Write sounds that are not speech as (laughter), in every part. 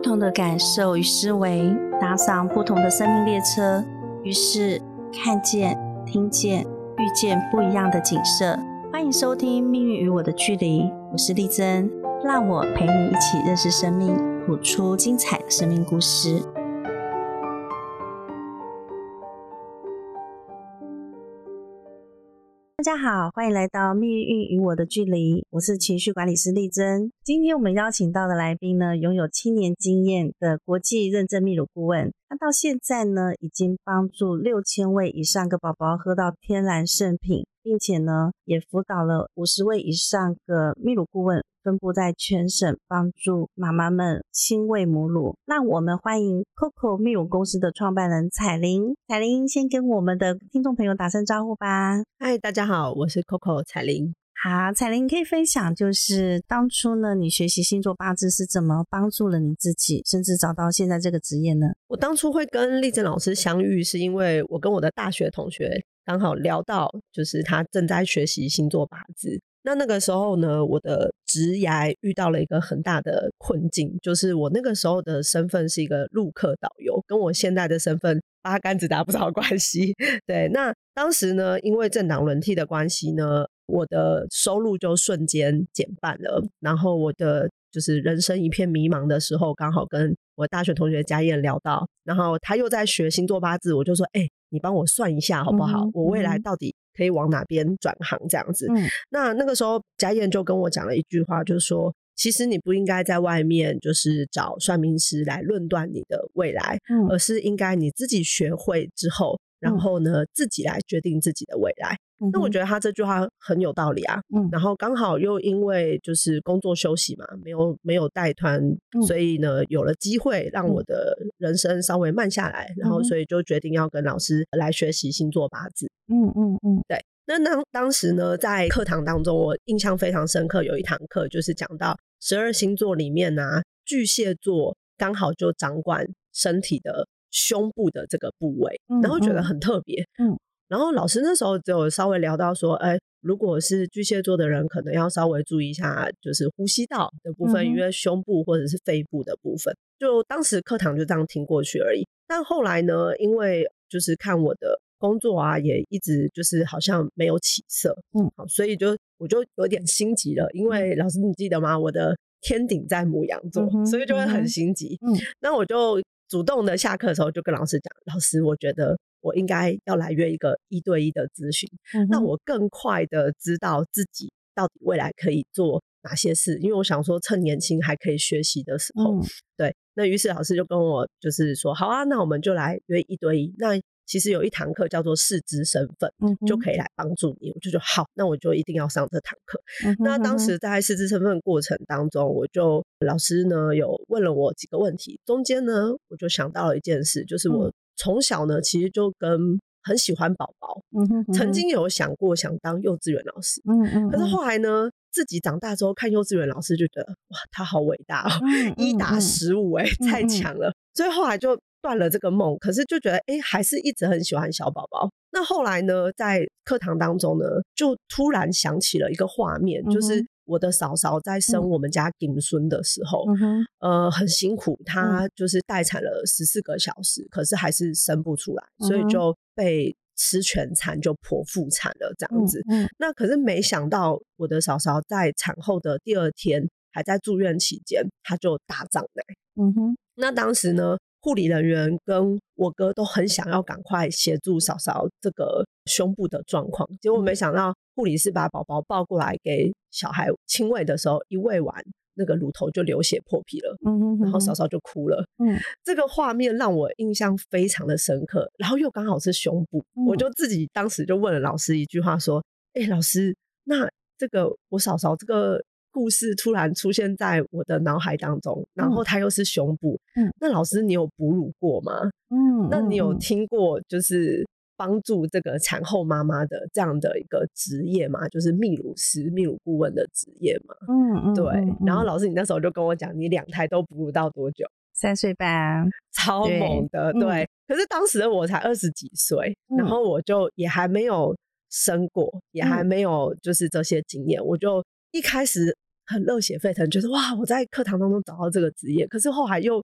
不同的感受与思维，搭上不同的生命列车，于是看见、听见、遇见不一样的景色。欢迎收听《命运与我的距离》，我是丽珍，让我陪你一起认识生命，谱出精彩的生命故事。大家好，欢迎来到《命运与我的距离》，我是情绪管理师丽珍。今天我们邀请到的来宾呢，拥有七年经验的国际认证泌乳顾问。他到现在呢，已经帮助六千位以上个宝宝喝到天然圣品，并且呢，也辅导了五十位以上个泌乳顾问。分布在全省，帮助妈妈们亲喂母乳。那我们欢迎 Coco 泌乳公司的创办人彩玲。彩玲先跟我们的听众朋友打声招呼吧。嗨，大家好，我是 Coco 彩玲。好，彩玲可以分享，就是当初呢，你学习星座八字是怎么帮助了你自己，甚至找到现在这个职业呢？我当初会跟丽珍老师相遇，是因为我跟我的大学同学刚好聊到，就是他正在学习星座八字。那那个时候呢，我的职涯遇到了一个很大的困境，就是我那个时候的身份是一个陆客导游，跟我现在的身份八竿子打不着关系。(laughs) 对，那当时呢，因为政党轮替的关系呢，我的收入就瞬间减半了，然后我的就是人生一片迷茫的时候，刚好跟我大学同学家燕聊到，然后他又在学星座八字，我就说，哎，你帮我算一下好不好？我未来到底。可以往哪边转行这样子？那那个时候，家燕就跟我讲了一句话，就是说，其实你不应该在外面就是找算命师来论断你的未来，而是应该你自己学会之后。然后呢，自己来决定自己的未来。那我觉得他这句话很有道理啊。嗯。然后刚好又因为就是工作休息嘛，没有没有带团，所以呢有了机会让我的人生稍微慢下来。然后所以就决定要跟老师来学习星座八字。嗯嗯嗯。对。那当当时呢，在课堂当中，我印象非常深刻，有一堂课就是讲到十二星座里面呢，巨蟹座刚好就掌管身体的。胸部的这个部位，然后觉得很特别。嗯，然后老师那时候就稍微聊到说，哎，如果是巨蟹座的人，可能要稍微注意一下，就是呼吸道的部分，因为胸部或者是肺部的部分。就当时课堂就这样听过去而已。但后来呢，因为就是看我的工作啊，也一直就是好像没有起色。嗯，好，所以就我就有点心急了，因为老师你记得吗？我的天顶在母羊座，所以就会很心急。嗯，那我就。主动的下课的时候就跟老师讲，老师，我觉得我应该要来约一个一对一的咨询，那我更快的知道自己到底未来可以做哪些事，因为我想说趁年轻还可以学习的时候，对，那于是老师就跟我就是说，好啊，那我们就来约一对一，那。其实有一堂课叫做四肢身份，就可以来帮助你。我就说好，那我就一定要上这堂课。那当时在四肢身份过程当中，我就老师呢有问了我几个问题，中间呢我就想到了一件事，就是我从小呢其实就跟很喜欢宝宝，曾经有想过想当幼稚园老师，嗯嗯可是后来呢自己长大之后看幼稚园老师就觉得哇他好伟大哦，一打十五哎太强了，所以后来就。断了这个梦，可是就觉得哎，还是一直很喜欢小宝宝。那后来呢，在课堂当中呢，就突然想起了一个画面，就是我的嫂嫂在生我们家顶孙的时候，嗯呃，很辛苦，她就是待产了十四个小时，可是还是生不出来，所以就被吃全餐，就剖腹产了这样子。那可是没想到，我的嫂嫂在产后的第二天，还在住院期间，她就大胀奶。嗯哼，那当时呢？护理人员跟我哥都很想要赶快协助嫂嫂这个胸部的状况，结果没想到护理师把宝宝抱过来给小孩亲喂的时候，一喂完那个乳头就流血破皮了，嗯然后嫂嫂就哭了，嗯，这个画面让我印象非常的深刻，然后又刚好是胸部，我就自己当时就问了老师一句话说，哎，老师，那这个我嫂嫂这个。故事突然出现在我的脑海当中，然后它又是胸部。嗯，那老师，你有哺乳过吗？嗯，那你有听过就是帮助这个产后妈妈的这样的一个职业吗？就是泌乳师、泌乳顾问的职业吗？嗯嗯，对。然后老师，你那时候就跟我讲，你两胎都哺乳到多久？三岁半，超猛的。对。可是当时的我才二十几岁，然后我就也还没有生过，也还没有就是这些经验，我就。一开始很热血沸腾，觉得哇，我在课堂当中找到这个职业，可是后来又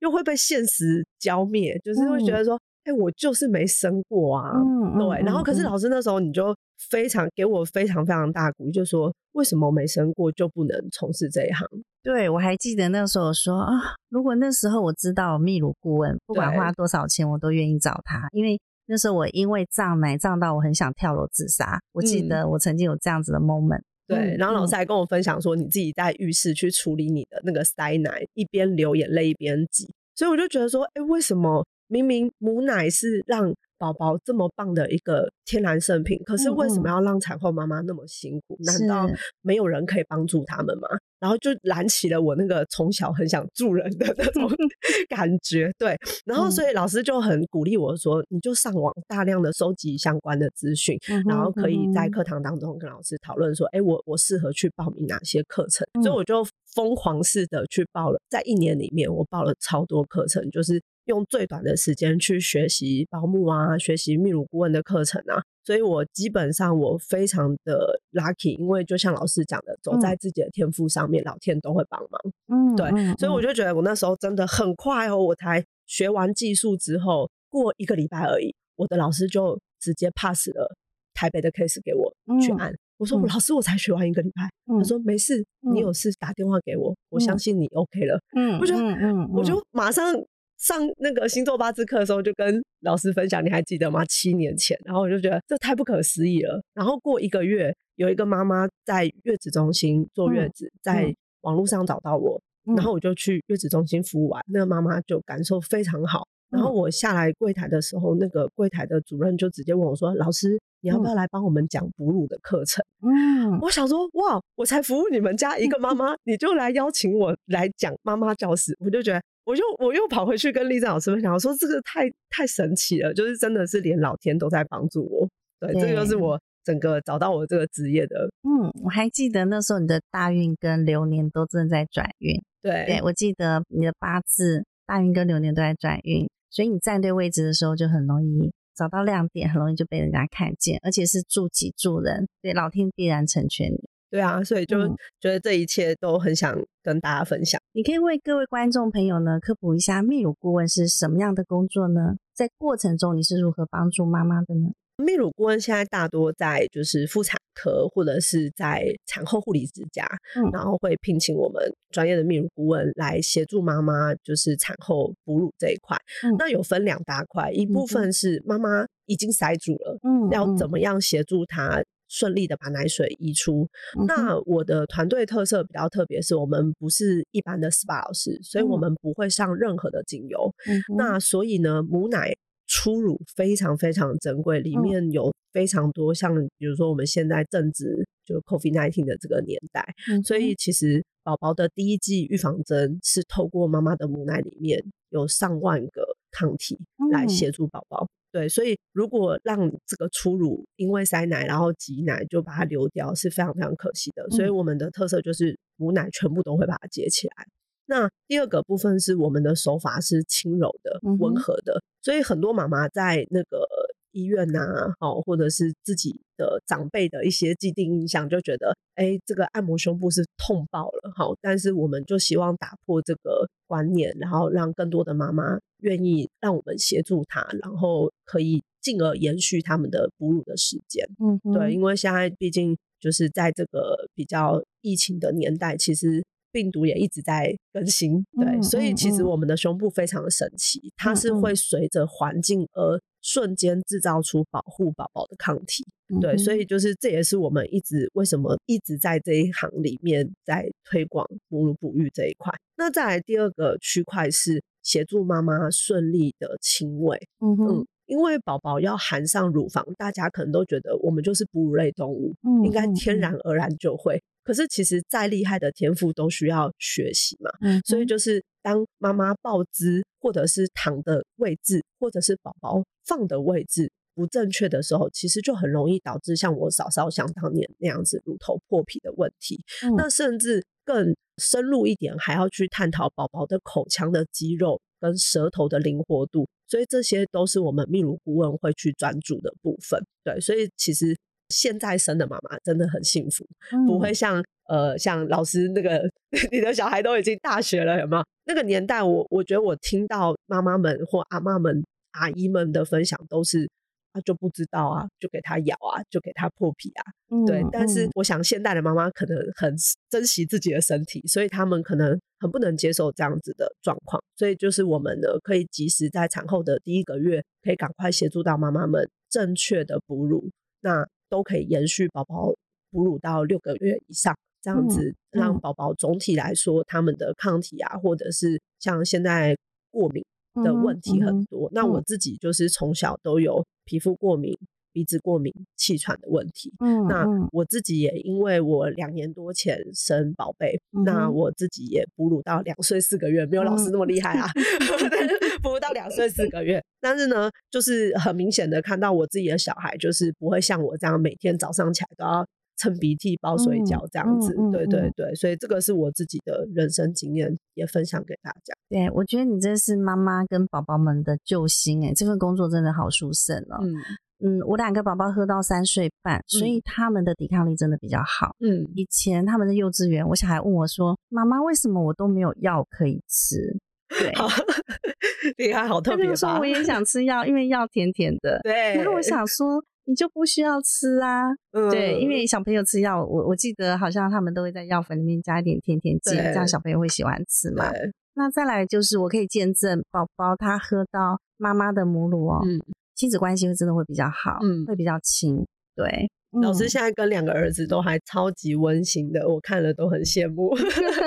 又会被现实浇灭，就是会觉得说，哎，我就是没生过啊，对。然后可是老师那时候你就非常给我非常非常大鼓励，就说为什么没生过就不能从事这一行？对我还记得那时候说啊，如果那时候我知道秘鲁顾问，不管花多少钱，我都愿意找他，因为那时候我因为胀奶胀到我很想跳楼自杀。我记得我曾经有这样子的 moment。对，然后老师还跟我分享说，你自己在浴室去处理你的那个塞奶，一边流眼泪一边挤，所以我就觉得说，哎，为什么明明母奶是让宝宝这么棒的一个天然圣品，可是为什么要让产后妈妈那么辛苦？难道没有人可以帮助他们吗？然后就燃起了我那个从小很想助人的那种 (laughs) 感觉。对，然后所以老师就很鼓励我说，你就上网大量的收集相关的资讯，然后可以在课堂当中跟老师讨论说，哎，我我适合去报名哪些课程？所以我就疯狂式的去报了，在一年里面我报了超多课程，就是。用最短的时间去学习保姆啊，学习泌乳顾问的课程啊，所以我基本上我非常的 lucky，因为就像老师讲的，走在自己的天赋上面，老天都会帮忙。嗯，对，所以我就觉得我那时候真的很快哦，我才学完技术之后，过一个礼拜而已，我的老师就直接 pass 了台北的 case 给我去按。我说老师，我才学完一个礼拜。他说没事，你有事打电话给我，我相信你 OK 了。嗯，我就嗯，我就马上。上那个星座八字课的时候，就跟老师分享，你还记得吗？七年前，然后我就觉得这太不可思议了。然后过一个月，有一个妈妈在月子中心坐月子，在网络上找到我，然后我就去月子中心服务完，那个妈妈就感受非常好。然后我下来柜台的时候，那个柜台的主任就直接问我说：“老师，你要不要来帮我们讲哺乳的课程？”嗯，我想说，哇，我才服务你们家一个妈妈，你就来邀请我来讲妈妈教室，我就觉得。我就我又跑回去跟丽珍老师分享，我说这个太太神奇了，就是真的是连老天都在帮助我。对，这个就是我整个找到我这个职业的。嗯，我还记得那时候你的大运跟流年都正在转运。对，对我记得你的八字大运跟流年都在转运，所以你站对位置的时候就很容易找到亮点，很容易就被人家看见，而且是助己助人，对，老天必然成全你。对啊，所以就觉得这一切都很想跟大家分享。你可以为各位观众朋友呢科普一下泌乳顾问是什么样的工作呢？在过程中你是如何帮助妈妈的呢？泌乳顾问现在大多在就是妇产科或者是在产后护理之家，然后会聘请我们专业的泌乳顾问来协助妈妈，就是产后哺乳这一块。那有分两大块，一部分是妈妈已经塞住了，嗯，要怎么样协助她？顺利的把奶水移出。那我的团队特色比较特别，是我们不是一般的 SPA 老师，所以我们不会上任何的精油。那所以呢，母奶初乳非常非常珍贵，里面有非常多像比如说我们现在正值就 COVID nineteen 的这个年代，所以其实宝宝的第一剂预防针是透过妈妈的母奶里面有上万个抗体来协助宝宝。对，所以如果让这个初乳因为塞奶然后挤奶就把它流掉，是非常非常可惜的。所以我们的特色就是母奶全部都会把它接起来。那第二个部分是我们的手法是轻柔的、温和的，所以很多妈妈在那个。医院呐，好，或者是自己的长辈的一些既定印象，就觉得，哎，这个按摩胸部是痛爆了，好，但是我们就希望打破这个观念，然后让更多的妈妈愿意让我们协助她，然后可以进而延续他们的哺乳的时间。嗯，对，因为现在毕竟就是在这个比较疫情的年代，其实。病毒也一直在更新，对，所以其实我们的胸部非常的神奇，它是会随着环境而瞬间制造出保护宝宝的抗体，对，所以就是这也是我们一直为什么一直在这一行里面在推广母乳哺育这一块。那再来第二个区块是协助妈妈顺利的亲喂，嗯哼，因为宝宝要含上乳房，大家可能都觉得我们就是哺乳类动物，应该天然而然就会。可是其实再厉害的天赋都需要学习嘛，嗯所以就是当妈妈抱姿或者是躺的位置，或者是宝宝放的位置不正确的时候，其实就很容易导致像我嫂嫂想当年那样子乳头破皮的问题。那甚至更深入一点，还要去探讨宝宝的口腔的肌肉跟舌头的灵活度。所以这些都是我们泌乳顾问会去专注的部分。对，所以其实。现在生的妈妈真的很幸福，不会像呃像老师那个 (laughs) 你的小孩都已经大学了，有没有？那个年代，我我觉得我听到妈妈们或阿妈们、阿姨们的分享都是。他就不知道啊，就给他咬啊，就给他破皮啊，对。但是我想现代的妈妈可能很珍惜自己的身体，所以他们可能很不能接受这样子的状况。所以就是我们呢，可以及时在产后的第一个月，可以赶快协助到妈妈们正确的哺乳，那都可以延续宝宝哺乳到六个月以上，这样子让宝宝总体来说他们的抗体啊，或者是像现在过敏。的问题很多，那我自己就是从小都有皮肤过敏、鼻子过敏、气喘的问题。嗯，那我自己也因为我两年多前生宝贝，那我自己也哺乳到两岁四个月，没有老师那么厉害啊，(laughs) 哺乳到两岁四个月。但是呢，就是很明显的看到我自己的小孩，就是不会像我这样每天早上起来都要。蹭鼻涕包水饺这样子，对对对，所以这个是我自己的人生经验，也分享给大家。对，我觉得你这是妈妈跟宝宝们的救星哎，这份工作真的好殊胜哦。嗯嗯，我两个宝宝喝到三岁半，所以他们的抵抗力真的比较好。嗯，以前他们的幼稚园，我小孩问我说：“妈妈，为什么我都没有药可以吃？”对，(laughs) 厉害，好特别。他就说我也想吃药，因为药甜甜的。(laughs) 对，然后我想说。你就不需要吃啊，对，因为小朋友吃药，我我记得好像他们都会在药粉里面加一点甜甜剂，这样小朋友会喜欢吃嘛。那再来就是我可以见证宝宝他喝到妈妈的母乳哦，亲子关系会真的会比较好，会比较亲。对，老师现在跟两个儿子都还超级温馨的，我看了都很羡慕，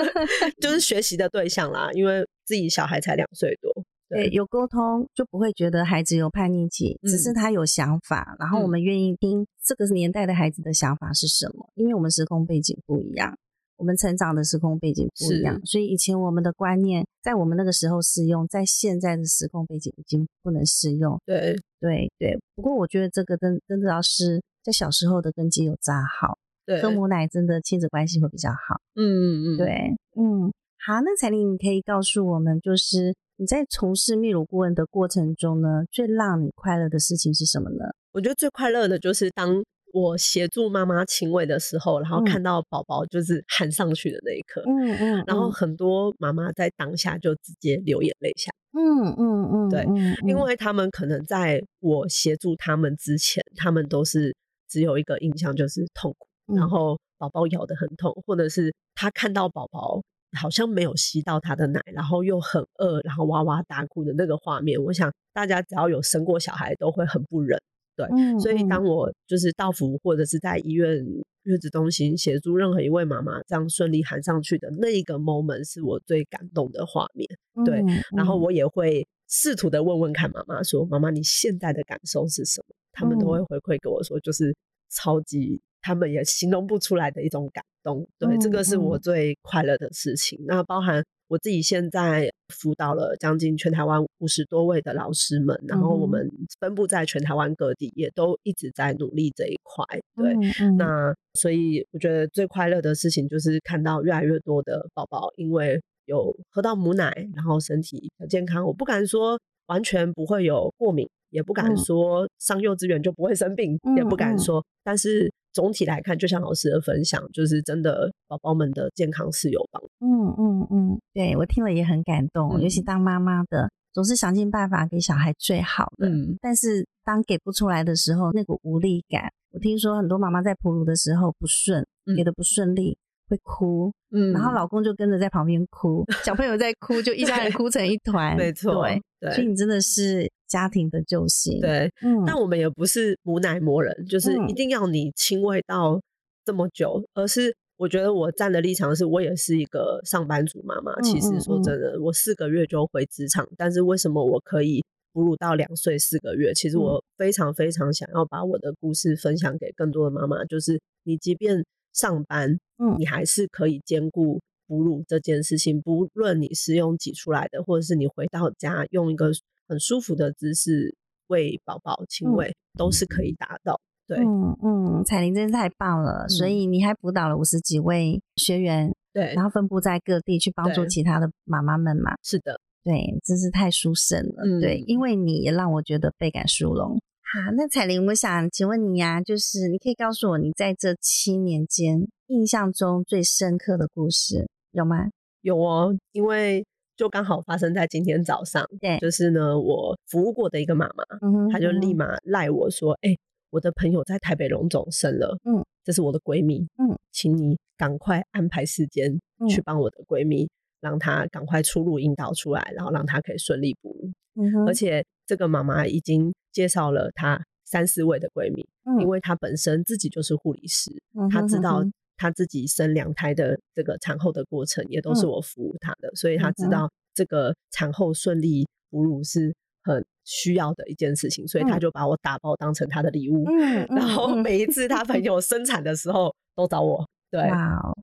(laughs) 就是学习的对象啦，因为自己小孩才两岁多。对，有沟通就不会觉得孩子有叛逆期，只是他有想法，然后我们愿意听这个年代的孩子的想法是什么，因为我们时空背景不一样，我们成长的时空背景不一样，所以以前我们的观念在我们那个时候适用，在现在的时空背景已经不能适用。对对对，不过我觉得这个真真的要是在小时候的根基有扎好，喝母奶真的亲子关系会比较好。嗯嗯嗯，对，嗯，好，那彩玲你可以告诉我们就是。你在从事泌乳顾问的过程中呢，最让你快乐的事情是什么呢？我觉得最快乐的就是当我协助妈妈亲喂的时候，然后看到宝宝就是喊上去的那一刻，嗯嗯，然后很多妈妈在当下就直接流眼泪下，嗯嗯嗯，对，因为他们可能在我协助他们之前，他们都是只有一个印象就是痛苦，然后宝宝咬得很痛，或者是他看到宝宝。好像没有吸到他的奶，然后又很饿，然后哇哇大哭的那个画面，我想大家只要有生过小孩都会很不忍。对，所以当我就是到府或者是在医院月子中心协助任何一位妈妈这样顺利含上去的那一个 moment，是我最感动的画面。对，然后我也会试图的问问看妈妈说：“妈妈，你现在的感受是什么？”他们都会回馈给我说：“就是超级。”他们也形容不出来的一种感动，对，这个是我最快乐的事情。那包含我自己现在辅导了将近全台湾五十多位的老师们，然后我们分布在全台湾各地，也都一直在努力这一块。对，那所以我觉得最快乐的事情就是看到越来越多的宝宝因为有喝到母奶，然后身体很健康。我不敢说完全不会有过敏，也不敢说上幼稚园就不会生病，也不敢说，但是。总体来看，就像老师的分享，就是真的，宝宝们的健康是有帮助。嗯嗯嗯，对我听了也很感动，尤其当妈妈的，总是想尽办法给小孩最好的。嗯，但是当给不出来的时候，那股无力感，我听说很多妈妈在哺乳的时候不顺，给的不顺利。会哭，嗯，然后老公就跟着在旁边哭，小朋友在哭，就一家人哭成一团，(laughs) 没错，对，所以你真的是家庭的救星，对，嗯，但我们也不是母奶磨人，就是一定要你亲喂到这么久，而是我觉得我站的立场是我也是一个上班族妈妈，其实说真的，我四个月就回职场，但是为什么我可以哺乳到两岁四个月？其实我非常非常想要把我的故事分享给更多的妈妈，就是你即便。上班，嗯，你还是可以兼顾哺乳这件事情。不论你是用挤出来的，或者是你回到家用一个很舒服的姿势喂宝宝亲喂，都是可以达到。对，嗯嗯，彩玲真是太棒了。所以你还辅导了五十几位学员，对，然后分布在各地去帮助其他的妈妈们嘛。是的，对，真是太殊胜了。对，因为你也让我觉得倍感殊荣。好，那彩玲，我想请问你呀，就是你可以告诉我，你在这七年间印象中最深刻的故事有吗？有哦，因为就刚好发生在今天早上。对，就是呢，我服务过的一个妈妈，嗯她就立马赖我说：“哎，我的朋友在台北荣总生了，嗯，这是我的闺蜜，嗯，请你赶快安排时间去帮我的闺蜜，让她赶快出入引导出来，然后让她可以顺利哺乳。嗯而且这个妈妈已经介绍了她三四位的闺蜜，因为她本身自己就是护理师，她知道。”她自己生两胎的这个产后的过程，也都是我服务她的，所以她知道这个产后顺利哺乳是很需要的一件事情，所以她就把我打包当成她的礼物。嗯，然后每一次她朋友生产的时候都找我，对，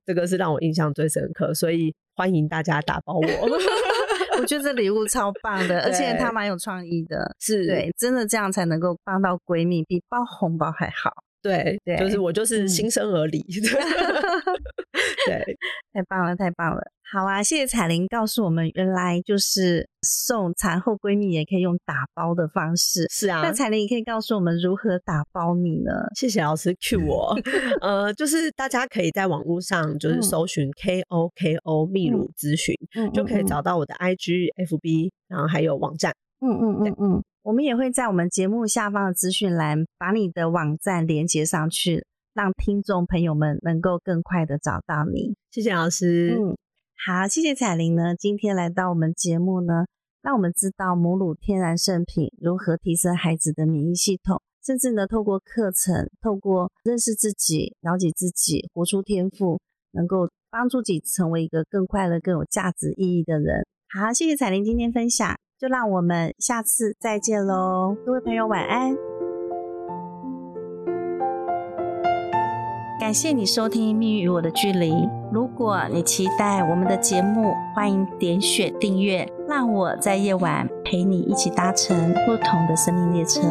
这个是让我印象最深刻，所以欢迎大家打包我。(laughs) 我觉得这礼物超棒的，而且它蛮有创意的，是对，真的这样才能够帮到闺蜜，比包红包还好。对对，就是我就是新生儿礼，(laughs) (laughs) 对，太棒了，太棒了。好啊，谢谢彩玲告诉我们，原来就是送产后闺蜜也可以用打包的方式。是啊，那彩玲也可以告诉我们如何打包你呢？谢谢老师 Q (laughs) 我。呃，就是大家可以在网络上就是搜寻 KOKO 泌乳咨询，就可以找到我的 IG、FB，然后还有网站。嗯嗯嗯嗯。我们也会在我们节目下方的资讯栏把你的网站连接上去，让听众朋友们能够更快的找到你。谢谢老师。嗯，好，谢谢彩玲呢，今天来到我们节目呢，让我们知道母乳天然圣品如何提升孩子的免疫系统，甚至呢，透过课程，透过认识自己、了解自己、活出天赋，能够帮助自己成为一个更快乐、更有价值意义的人。好，谢谢彩玲今天分享。就让我们下次再见喽，各位朋友晚安。感谢你收听《命运与我的距离》。如果你期待我们的节目，欢迎点选订阅，让我在夜晚陪你一起搭乘不同的生命列车。